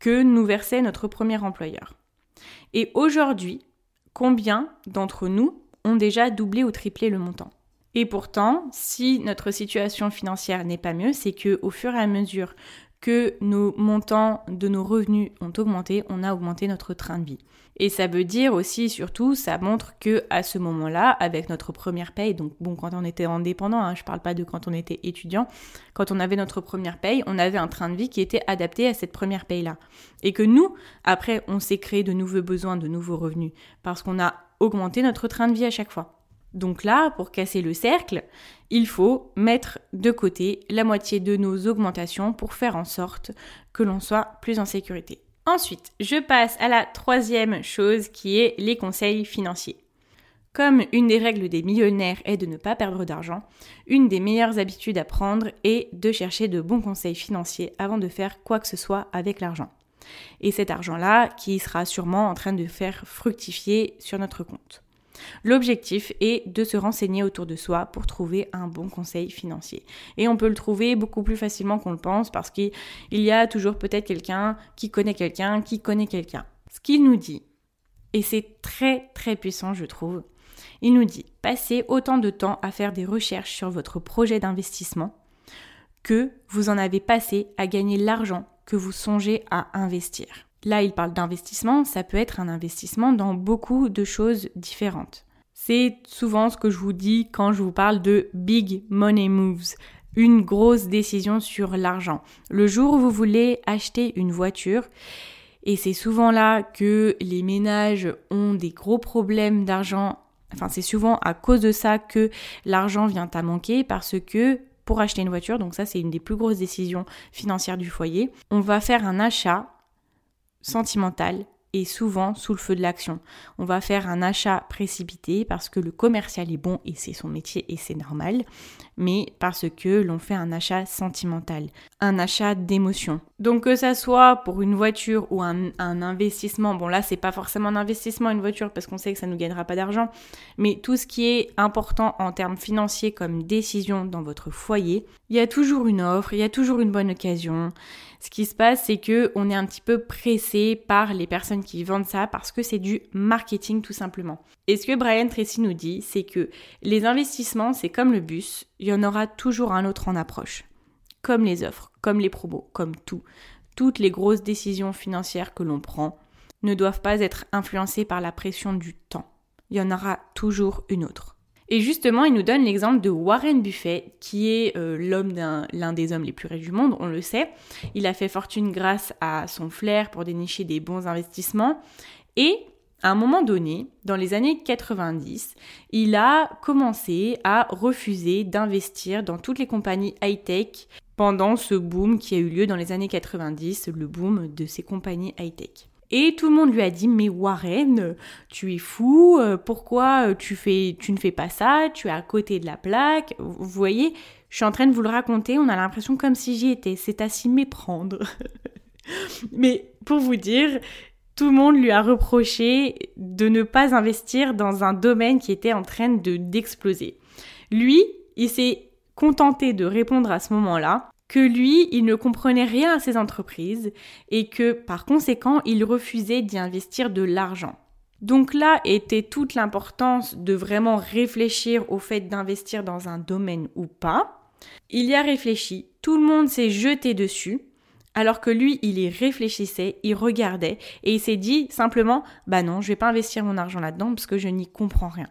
que nous versait notre premier employeur? Et aujourd'hui, combien d'entre nous ont déjà doublé ou triplé le montant? Et pourtant, si notre situation financière n'est pas mieux, c'est que au fur et à mesure que nos montants de nos revenus ont augmenté, on a augmenté notre train de vie. Et ça veut dire aussi, surtout, ça montre que à ce moment-là, avec notre première paye, donc bon, quand on était indépendant, hein, je parle pas de quand on était étudiant, quand on avait notre première paye, on avait un train de vie qui était adapté à cette première paye-là. Et que nous, après, on s'est créé de nouveaux besoins, de nouveaux revenus, parce qu'on a augmenté notre train de vie à chaque fois. Donc là, pour casser le cercle, il faut mettre de côté la moitié de nos augmentations pour faire en sorte que l'on soit plus en sécurité. Ensuite, je passe à la troisième chose qui est les conseils financiers. Comme une des règles des millionnaires est de ne pas perdre d'argent, une des meilleures habitudes à prendre est de chercher de bons conseils financiers avant de faire quoi que ce soit avec l'argent. Et cet argent-là qui sera sûrement en train de faire fructifier sur notre compte. L'objectif est de se renseigner autour de soi pour trouver un bon conseil financier. Et on peut le trouver beaucoup plus facilement qu'on le pense parce qu'il y a toujours peut-être quelqu'un qui connaît quelqu'un qui connaît quelqu'un. Ce qu'il nous dit, et c'est très très puissant je trouve, il nous dit passez autant de temps à faire des recherches sur votre projet d'investissement que vous en avez passé à gagner l'argent que vous songez à investir. Là, il parle d'investissement, ça peut être un investissement dans beaucoup de choses différentes. C'est souvent ce que je vous dis quand je vous parle de big money moves, une grosse décision sur l'argent. Le jour où vous voulez acheter une voiture, et c'est souvent là que les ménages ont des gros problèmes d'argent. Enfin, c'est souvent à cause de ça que l'argent vient à manquer parce que pour acheter une voiture, donc ça c'est une des plus grosses décisions financières du foyer, on va faire un achat sentimental et souvent sous le feu de l'action. On va faire un achat précipité parce que le commercial est bon et c'est son métier et c'est normal, mais parce que l'on fait un achat sentimental, un achat d'émotion. Donc que ça soit pour une voiture ou un, investissement, bon là c'est pas forcément un investissement une voiture parce qu'on sait que ça ne nous gagnera pas d'argent, mais tout ce qui est important en termes financiers comme décision dans votre foyer, il y a toujours une offre, il y a toujours une bonne occasion. Ce qui se passe, c'est que on est un petit peu pressé par les personnes qui vendent ça parce que c'est du marketing tout simplement. Et ce que Brian Tracy nous dit, c'est que les investissements, c'est comme le bus, il y en aura toujours un autre en approche. Comme les offres, comme les promos, comme tout. Toutes les grosses décisions financières que l'on prend ne doivent pas être influencées par la pression du temps. Il y en aura toujours une autre. Et justement, il nous donne l'exemple de Warren Buffett, qui est euh, l'un des hommes les plus riches du monde, on le sait. Il a fait fortune grâce à son flair pour dénicher des bons investissements. Et à un moment donné, dans les années 90, il a commencé à refuser d'investir dans toutes les compagnies high-tech pendant ce boom qui a eu lieu dans les années 90, le boom de ces compagnies high-tech. Et tout le monde lui a dit mais Warren, tu es fou, euh, pourquoi tu ne fais pas ça, tu es à côté de la plaque. Vous voyez, je suis en train de vous le raconter, on a l'impression comme si j'y étais, c'est à s'y méprendre. mais pour vous dire, tout le monde lui a reproché de ne pas investir dans un domaine qui était en train de d'exploser. Lui, il s'est contenté de répondre à ce moment-là que lui, il ne comprenait rien à ces entreprises et que par conséquent, il refusait d'y investir de l'argent. Donc là était toute l'importance de vraiment réfléchir au fait d'investir dans un domaine ou pas. Il y a réfléchi, tout le monde s'est jeté dessus, alors que lui, il y réfléchissait, il regardait et il s'est dit simplement, bah non, je vais pas investir mon argent là-dedans parce que je n'y comprends rien.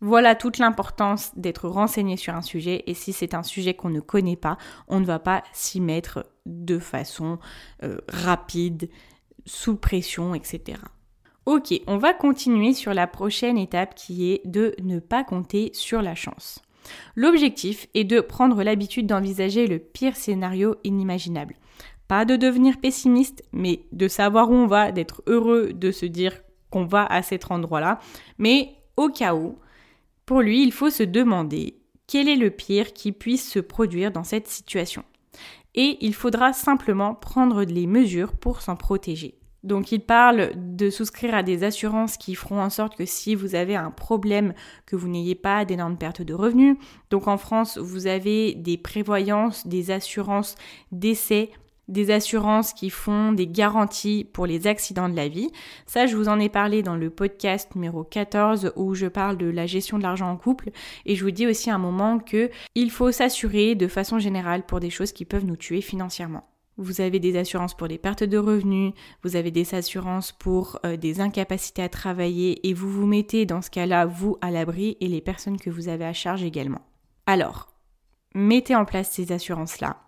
Voilà toute l'importance d'être renseigné sur un sujet et si c'est un sujet qu'on ne connaît pas, on ne va pas s'y mettre de façon euh, rapide, sous pression, etc. Ok, on va continuer sur la prochaine étape qui est de ne pas compter sur la chance. L'objectif est de prendre l'habitude d'envisager le pire scénario inimaginable. De devenir pessimiste, mais de savoir où on va, d'être heureux de se dire qu'on va à cet endroit-là. Mais au cas où, pour lui, il faut se demander quel est le pire qui puisse se produire dans cette situation. Et il faudra simplement prendre les mesures pour s'en protéger. Donc il parle de souscrire à des assurances qui feront en sorte que si vous avez un problème, que vous n'ayez pas d'énormes pertes de revenus. Donc en France, vous avez des prévoyances, des assurances d'essai des assurances qui font des garanties pour les accidents de la vie. Ça, je vous en ai parlé dans le podcast numéro 14 où je parle de la gestion de l'argent en couple et je vous dis aussi à un moment que il faut s'assurer de façon générale pour des choses qui peuvent nous tuer financièrement. Vous avez des assurances pour des pertes de revenus, vous avez des assurances pour euh, des incapacités à travailler et vous vous mettez dans ce cas-là, vous, à l'abri et les personnes que vous avez à charge également. Alors, mettez en place ces assurances-là.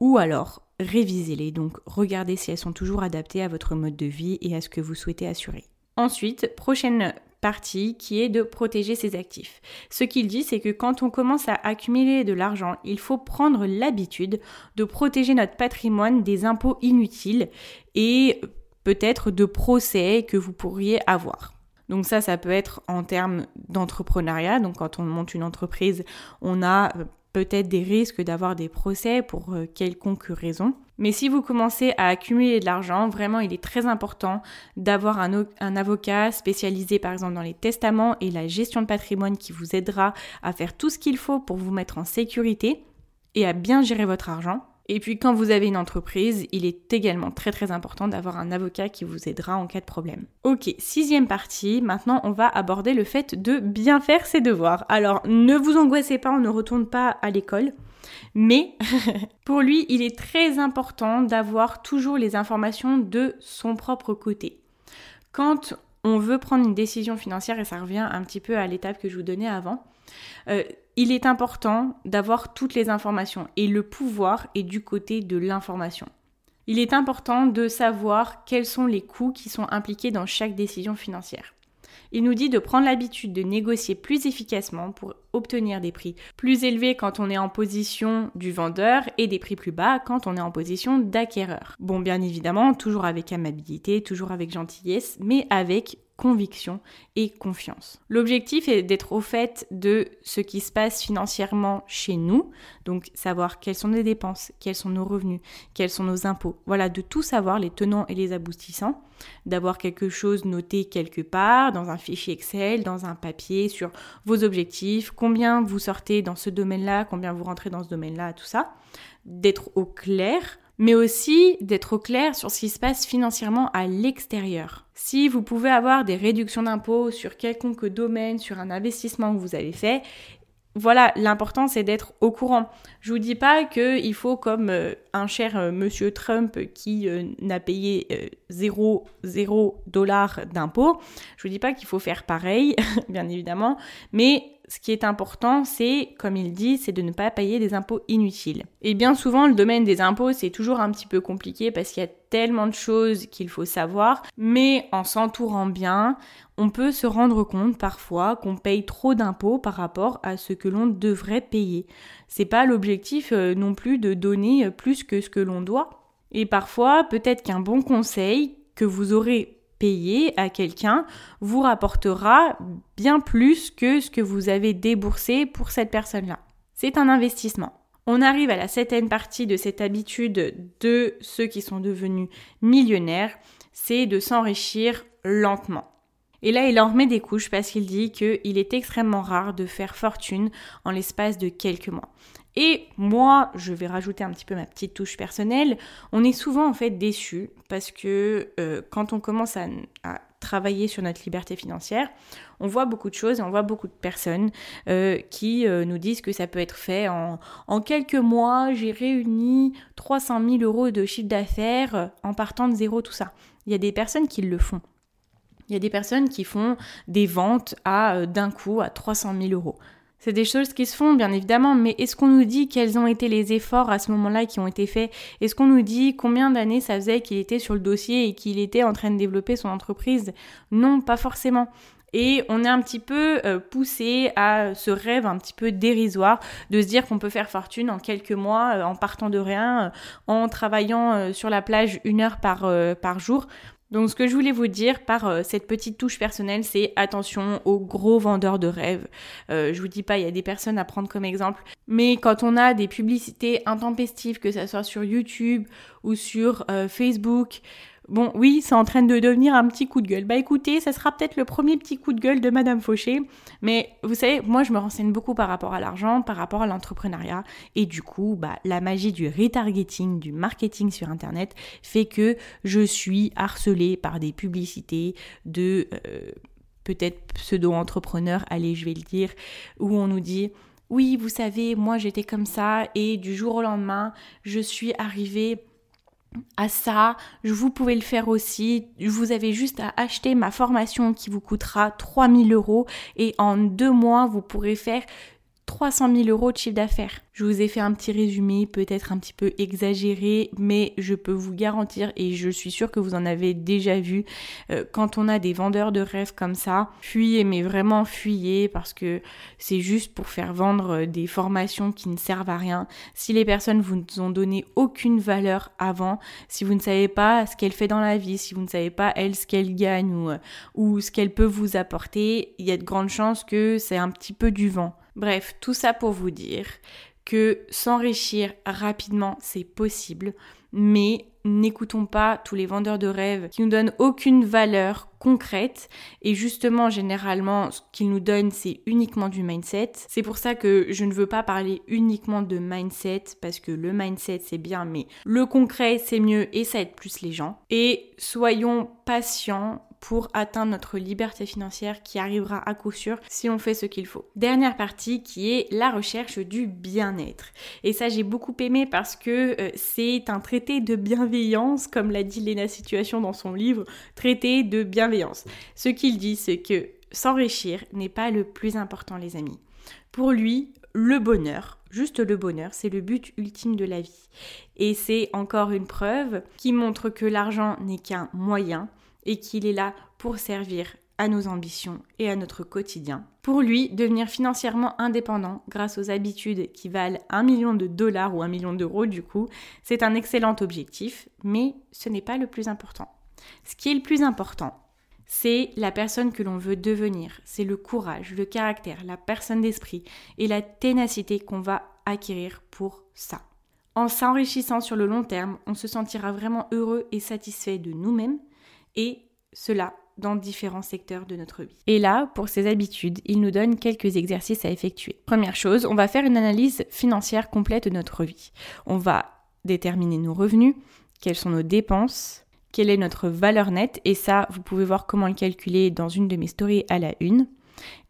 Ou alors, révisez-les, donc regardez si elles sont toujours adaptées à votre mode de vie et à ce que vous souhaitez assurer. Ensuite, prochaine partie qui est de protéger ses actifs. Ce qu'il dit, c'est que quand on commence à accumuler de l'argent, il faut prendre l'habitude de protéger notre patrimoine des impôts inutiles et peut-être de procès que vous pourriez avoir. Donc ça, ça peut être en termes d'entrepreneuriat. Donc quand on monte une entreprise, on a peut-être des risques d'avoir des procès pour euh, quelconque raison. Mais si vous commencez à accumuler de l'argent, vraiment il est très important d'avoir un, un, avocat spécialisé par exemple dans les testaments et la gestion de patrimoine qui vous aidera à faire tout ce qu'il faut pour vous mettre en sécurité et à bien gérer votre argent. Et puis quand vous avez une entreprise, il est également très très important d'avoir un avocat qui vous aidera en cas de problème. Ok, sixième partie, maintenant on va aborder le fait de bien faire ses devoirs. Alors ne vous angoissez pas, on ne retourne pas à l'école. Mais pour lui, il est très important d'avoir toujours les informations de son propre côté. Quand on veut prendre une décision financière, et ça revient un petit peu à l'étape que je vous donnais avant, euh, il est important d'avoir toutes les informations et le pouvoir est du côté de l'information. Il est important de savoir quels sont les coûts qui sont impliqués dans chaque décision financière. Il nous dit de prendre l'habitude de négocier plus efficacement pour obtenir des prix plus élevés quand on est en position du vendeur et des prix plus bas quand on est en position d'acquéreur. Bon, bien évidemment, toujours avec amabilité, toujours avec gentillesse, mais avec conviction et confiance. L'objectif est d'être au fait de ce qui se passe financièrement chez nous, donc savoir quelles sont nos dépenses, quels sont nos revenus, quels sont nos impôts. Voilà, de tout savoir, les tenants et les aboutissants, d'avoir quelque chose noté quelque part, dans un fichier Excel, dans un papier, sur vos objectifs, combien vous sortez dans ce domaine-là, combien vous rentrez dans ce domaine-là, tout ça, d'être au clair mais aussi d'être au clair sur ce qui se passe financièrement à l'extérieur. Si vous pouvez avoir des réductions d'impôts sur quelconque domaine, sur un investissement que vous avez fait, voilà, l'important c'est d'être au courant. Je vous dis pas qu'il faut comme euh, un cher euh, monsieur Trump qui euh, n'a payé 0 0 dollars d'impôts. Je vous dis pas qu'il faut faire pareil, bien évidemment, mais ce qui est important, c'est, comme il dit, c'est de ne pas payer des impôts inutiles. Et bien souvent, le domaine des impôts, c'est toujours un petit peu compliqué parce qu'il y a tellement de choses qu'il faut savoir, mais en s'entourant bien, on peut se rendre compte parfois qu'on paye trop d'impôts par rapport à ce que l'on devrait payer. C'est pas l'objectif euh, non plus de donner plus que ce que l'on doit. Et parfois, peut-être qu'un bon conseil que vous aurez à quelqu'un vous rapportera bien plus que ce que vous avez déboursé pour cette personne-là. C'est un investissement. On arrive à la septième partie de cette habitude de ceux qui sont devenus millionnaires, c'est de s'enrichir lentement. Et là, il en remet des couches parce qu'il dit qu'il est extrêmement rare de faire fortune en l'espace de quelques mois. Et moi, je vais rajouter un petit peu ma petite touche personnelle. On est souvent en fait déçu parce que euh, quand on commence à, travailler sur notre liberté financière, on voit beaucoup de choses et on voit beaucoup de personnes euh, qui euh, nous disent que ça peut être fait en, quelques mois. J'ai réuni 300 000 euros de chiffre d'affaires en partant de zéro, tout ça. Il y a des personnes qui le font. Il y a des personnes qui font des ventes à d'un coup à 300 000 euros. C'est des choses qui se font, bien évidemment, mais est-ce qu'on nous dit quels ont été les efforts à ce moment-là qui ont été faits? Est-ce qu'on nous dit combien d'années ça faisait qu'il était sur le dossier et qu'il était en train de développer son entreprise? Non, pas forcément. Et on est un petit peu euh, poussé à ce rêve un petit peu dérisoire de se dire qu'on peut faire fortune en quelques mois euh, en partant de rien, en travaillant sur la plage une heure par, par jour. Donc ce que je voulais vous dire par euh, cette petite touche personnelle, c'est attention aux gros vendeurs de rêves. Euh, je vous dis pas, il y a des personnes à prendre comme exemple, mais quand on a des publicités intempestives, que ce soit sur YouTube ou sur euh, Facebook, Bon, oui, c'est en train de devenir un petit coup de gueule. Bah écoutez, ça sera peut-être le premier petit coup de gueule de Madame Fauché, mais vous savez, moi je me renseigne beaucoup par rapport à l'argent, par rapport à l'entrepreneuriat, et du coup, bah la magie du retargeting, du marketing sur Internet fait que je suis harcelée par des publicités de euh, peut-être pseudo-entrepreneurs, allez, je vais le dire, où on nous dit oui, vous savez, moi j'étais comme ça, et du jour au lendemain, je suis arrivée à ça, vous pouvez le faire aussi. Vous avez juste à acheter ma formation qui vous coûtera 3000 euros et en deux mois, vous pourrez faire 300 000 euros de chiffre d'affaires. Je vous ai fait un petit résumé, peut-être un petit peu exagéré, mais je peux vous garantir, et je suis sûre que vous en avez déjà vu, euh, quand on a des vendeurs de rêves comme ça, fuyez, mais vraiment fuyez, parce que c'est juste pour faire vendre euh, des formations qui ne servent à rien. Si les personnes vous ont donné aucune valeur avant, si vous ne savez pas ce qu'elle fait dans la vie, si vous ne savez pas elle ce qu'elle gagne ou, euh, ou ce qu'elle peut vous apporter, il y a de grandes chances que c'est un petit peu du vent. Bref, tout ça pour vous dire que s'enrichir rapidement, c'est possible, mais n'écoutons pas tous les vendeurs de rêves qui nous donnent aucune valeur concrète et justement généralement ce qu'ils nous donnent c'est uniquement du mindset. C'est pour ça que je ne veux pas parler uniquement de mindset parce que le mindset c'est bien mais le concret c'est mieux et ça aide plus les gens. Et soyons patients pour atteindre notre liberté financière qui arrivera à coup sûr si on fait ce qu'il faut. Dernière partie qui est la recherche du bien-être. Et ça j'ai beaucoup aimé parce que euh, c'est un traité de bienveillance, comme l'a dit Lena Situation dans son livre, traité de bienveillance. Ce qu'il dit c'est que s'enrichir n'est pas le plus important les amis. Pour lui, le bonheur, juste le bonheur, c'est le but ultime de la vie. Et c'est encore une preuve qui montre que l'argent n'est qu'un moyen et qu'il est là pour servir à nos ambitions et à notre quotidien. Pour lui, devenir financièrement indépendant grâce aux habitudes qui valent un million de dollars ou un million d'euros du coup, c'est un excellent objectif, mais ce n'est pas le plus important. Ce qui est le plus important, c'est la personne que l'on veut devenir, c'est le courage, le caractère, la personne d'esprit et la ténacité qu'on va acquérir pour ça. En s'enrichissant sur le long terme, on se sentira vraiment heureux et satisfait de nous-mêmes, et cela dans différents secteurs de notre vie. Et là, pour ces habitudes, il nous donne quelques exercices à effectuer. Première chose, on va faire une analyse financière complète de notre vie. On va déterminer nos revenus, quelles sont nos dépenses, quelle est notre valeur nette, et ça, vous pouvez voir comment le calculer dans une de mes stories à la une,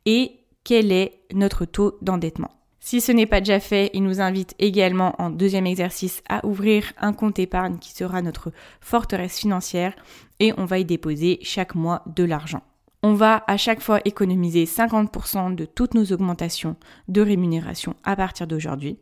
et quel est notre taux d'endettement. Si ce n'est pas déjà fait, il nous invite également en deuxième exercice à ouvrir un compte épargne qui sera notre forteresse financière et on va y déposer chaque mois de l'argent. On va à chaque fois économiser 50% de toutes nos augmentations de rémunération à partir d'aujourd'hui.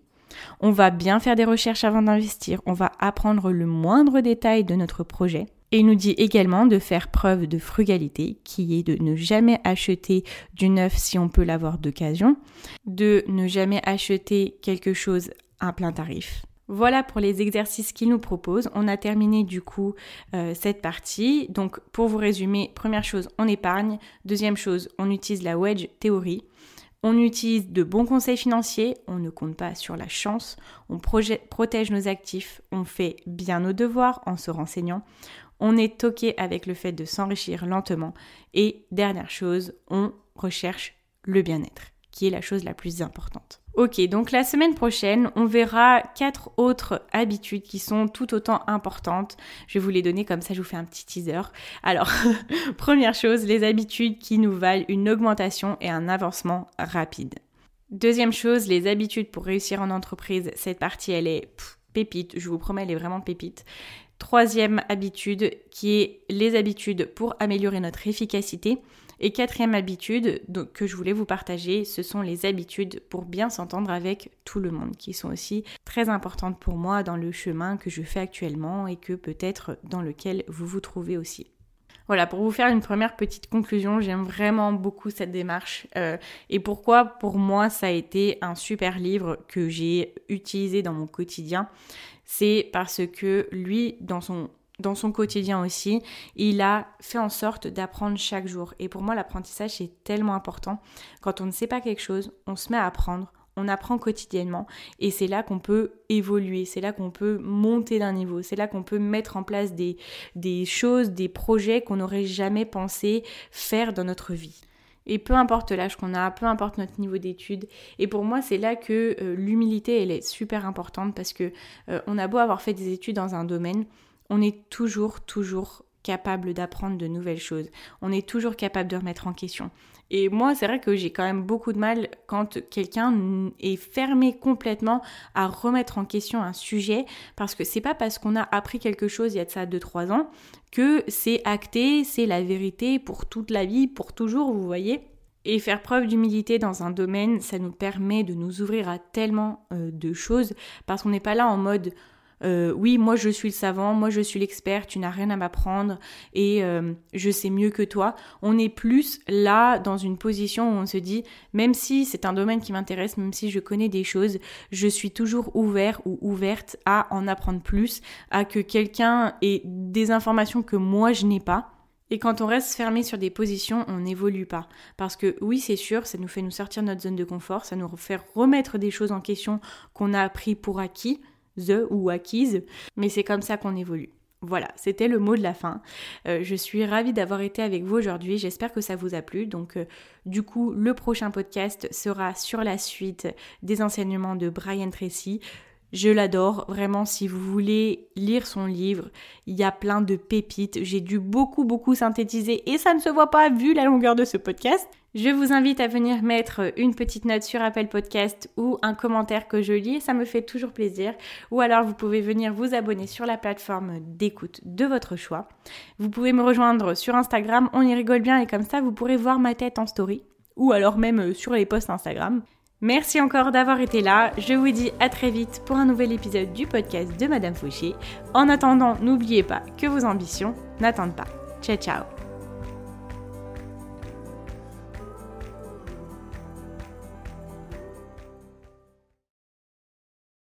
On va bien faire des recherches avant d'investir, on va apprendre le moindre détail de notre projet et il nous dit également de faire preuve de frugalité, qui est de ne jamais acheter du neuf si on peut l'avoir d'occasion, de ne jamais acheter quelque chose à plein tarif. Voilà pour les exercices qu'il nous propose. On a terminé du coup euh, cette partie. Donc pour vous résumer, première chose, on épargne. Deuxième chose, on utilise la wedge théorie. On utilise de bons conseils financiers, on ne compte pas sur la chance, on protège nos actifs, on fait bien nos devoirs en se renseignant, on est toqué avec le fait de s'enrichir lentement. Et dernière chose, on recherche le bien-être, qui est la chose la plus importante. Ok, donc la semaine prochaine, on verra quatre autres habitudes qui sont tout autant importantes. Je vais vous les donner comme ça, je vous fais un petit teaser. Alors, première chose, les habitudes qui nous valent une augmentation et un avancement rapide. Deuxième chose, les habitudes pour réussir en entreprise. Cette partie, elle est pépite, je vous promets, elle est vraiment pépite. Troisième habitude qui est les habitudes pour améliorer notre efficacité. Et quatrième habitude que je voulais vous partager, ce sont les habitudes pour bien s'entendre avec tout le monde, qui sont aussi très importantes pour moi dans le chemin que je fais actuellement et que peut-être dans lequel vous vous trouvez aussi. Voilà, pour vous faire une première petite conclusion, j'aime vraiment beaucoup cette démarche. Euh, et pourquoi pour moi ça a été un super livre que j'ai utilisé dans mon quotidien C'est parce que lui, dans son dans son quotidien aussi, il a fait en sorte d'apprendre chaque jour. Et pour moi, l'apprentissage, c'est tellement important. Quand on ne sait pas quelque chose, on se met à apprendre, on apprend quotidiennement et c'est là qu'on peut évoluer, c'est là qu'on peut monter d'un niveau, c'est là qu'on peut mettre en place des, des choses, des projets qu'on n'aurait jamais pensé faire dans notre vie. Et peu importe l'âge qu'on a, peu importe notre niveau d'études. Et pour moi, c'est là que euh, l'humilité, elle est super importante parce que euh, on a beau avoir fait des études dans un domaine, on est toujours, toujours capable d'apprendre de nouvelles choses. On est toujours capable de remettre en question. Et moi, c'est vrai que j'ai quand même beaucoup de mal quand quelqu'un est fermé complètement à remettre en question un sujet, parce que c'est pas parce qu'on a appris quelque chose il y a de ça 2-3 ans que c'est acté, c'est la vérité pour toute la vie, pour toujours, vous voyez. Et faire preuve d'humilité dans un domaine, ça nous permet de nous ouvrir à tellement euh, de choses, parce qu'on n'est pas là en mode euh, oui, moi je suis le savant, moi je suis l'expert, tu n'as rien à m'apprendre et euh, je sais mieux que toi. On est plus là dans une position où on se dit, même si c'est un domaine qui m'intéresse, même si je connais des choses, je suis toujours ouvert ou ouverte à en apprendre plus, à que quelqu'un ait des informations que moi je n'ai pas. Et quand on reste fermé sur des positions, on n'évolue pas. Parce que oui, c'est sûr, ça nous fait nous sortir de notre zone de confort, ça nous fait remettre des choses en question qu'on a appris pour acquis, the ou acquise, mais c'est comme ça qu'on évolue. Voilà, c'était le mot de la fin. Euh, je suis ravie d'avoir été avec vous aujourd'hui. J'espère que ça vous a plu. Donc, euh, du coup, le prochain podcast sera sur la suite des enseignements de Brian Tracy. Je l'adore, vraiment, si vous voulez lire son livre, il y a plein de pépites. J'ai dû beaucoup, beaucoup synthétiser et ça ne se voit pas vu la longueur de ce podcast. Je vous invite à venir mettre une petite note sur Apple Podcast ou un commentaire que je lis, ça me fait toujours plaisir. Ou alors vous pouvez venir vous abonner sur la plateforme d'écoute de votre choix. Vous pouvez me rejoindre sur Instagram, on y rigole bien et comme ça vous pourrez voir ma tête en story ou alors même euh, sur les posts Instagram. Merci encore d'avoir été là. Je vous dis à très vite pour un nouvel épisode du podcast de Madame Fauché. En attendant, n'oubliez pas que vos ambitions n'attendent pas. Ciao ciao